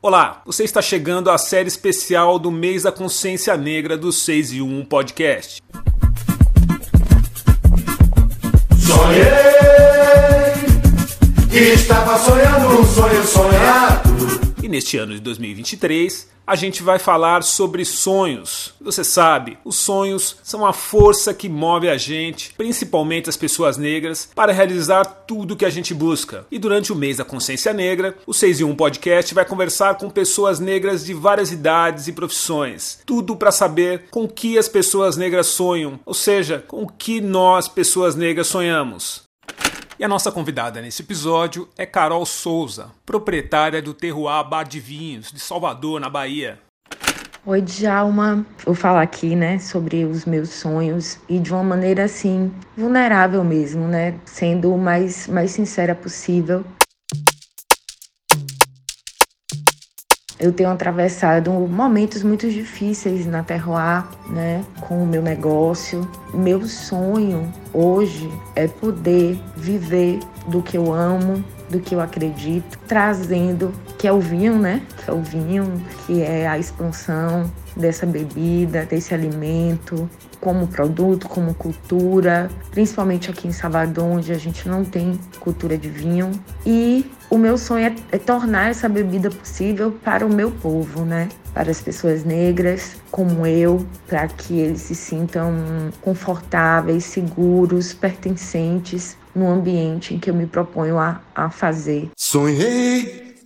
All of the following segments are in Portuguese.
Olá, você está chegando à série especial do mês da consciência negra do 6 e 1 podcast. Sonhei que estava sonhando um sonho sonhado. Neste ano de 2023, a gente vai falar sobre sonhos. Você sabe, os sonhos são a força que move a gente, principalmente as pessoas negras, para realizar tudo que a gente busca. E durante o mês da consciência negra, o 6 e 1 podcast vai conversar com pessoas negras de várias idades e profissões. Tudo para saber com que as pessoas negras sonham, ou seja, com que nós, pessoas negras, sonhamos. E a nossa convidada nesse episódio é Carol Souza, proprietária do Terroir Bar de Vinhos, de Salvador, na Bahia. Oi, Djalma. Vou falar aqui, né, sobre os meus sonhos e de uma maneira assim, vulnerável mesmo, né, sendo o mais, mais sincera possível. Eu tenho atravessado momentos muito difíceis na Terroir, né, com o meu negócio. Meu sonho hoje é poder viver do que eu amo, do que eu acredito, trazendo que é o vinho, né? Que é o vinho, que é a expansão dessa bebida, desse alimento, como produto, como cultura, principalmente aqui em Salvador, onde a gente não tem cultura de vinho. E o meu sonho é, é, tornar essa bebida possível para o meu povo, né? Para as pessoas negras como eu, para que eles se sintam confortáveis, seguros, pertencentes no ambiente em que eu me proponho a, a fazer. Sonhei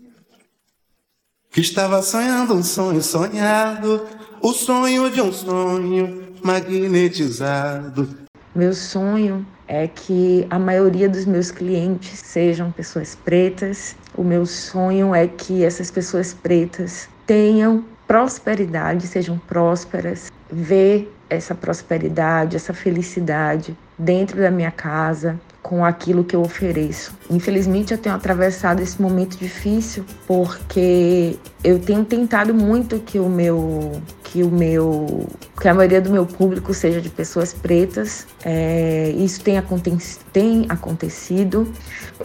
que estava sonhando um sonho sonhado, o sonho de um sonho magnetizado. Meu sonho é que a maioria dos meus clientes sejam pessoas pretas. O meu sonho é que essas pessoas pretas tenham prosperidade, sejam prósperas, ver essa prosperidade, essa felicidade dentro da minha casa, com aquilo que eu ofereço. Infelizmente, eu tenho atravessado esse momento difícil porque eu tenho tentado muito que o meu que o meu que a maioria do meu público seja de pessoas pretas. É, isso tem, aconte tem acontecido.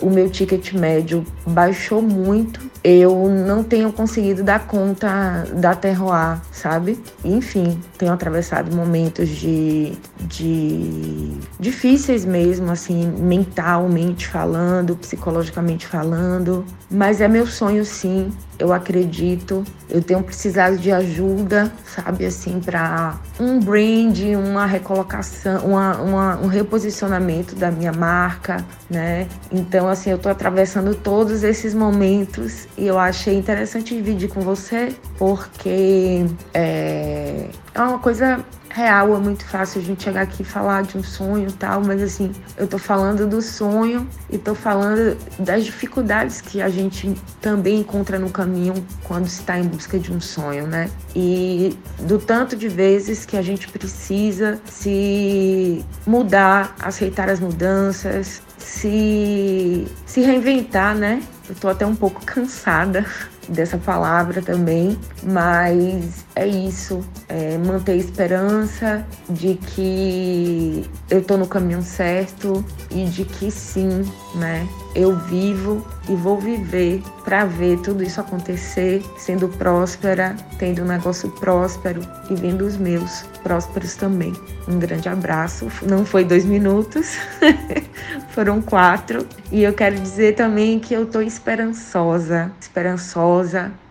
O meu ticket médio baixou muito. Eu não tenho conseguido dar conta da terroir, sabe? Enfim, tenho atravessado momentos de, de difíceis mesmo, assim, mentalmente falando, psicologicamente falando. Mas é meu sonho, sim, eu acredito. Eu tenho precisado de ajuda, sabe, assim, para um brand, uma recolocação, uma, uma, um reposicionamento da minha marca, né? Então, assim, eu tô atravessando todos esses momentos e eu achei interessante dividir com você, porque é, é uma coisa real, é muito fácil a gente chegar aqui e falar de um sonho e tal, mas assim, eu tô falando do sonho e tô falando das dificuldades que a gente também encontra no caminho quando está em busca de um sonho, né? E do tanto de vezes que a gente precisa se mudar, aceitar as mudanças, se, se reinventar, né? Eu tô até um pouco cansada dessa palavra também, mas é isso, é manter a esperança de que eu tô no caminho certo e de que sim, né? Eu vivo e vou viver para ver tudo isso acontecer, sendo próspera, tendo um negócio próspero e vendo os meus prósperos também. Um grande abraço. Não foi dois minutos, foram quatro. E eu quero dizer também que eu tô esperançosa, esperançosa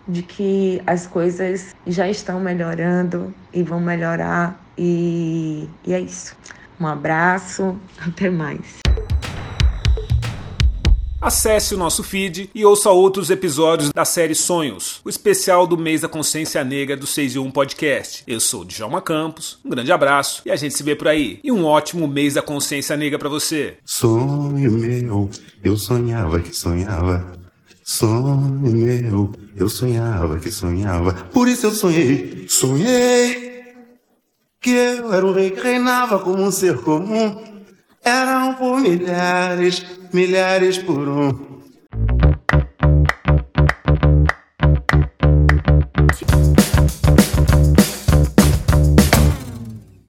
de que as coisas já estão melhorando e vão melhorar. E, e é isso. Um abraço, até mais. Acesse o nosso feed e ouça outros episódios da série Sonhos, o especial do mês da consciência negra do 6 e 1 podcast. Eu sou o Djalma Campos, um grande abraço e a gente se vê por aí. E um ótimo mês da consciência negra para você. Sonho meu, eu sonhava que sonhava. Sonho meu, eu sonhava que sonhava. Por isso eu sonhei, sonhei que eu era o rei que reinava como um ser comum. Eram por milhares, milhares por um.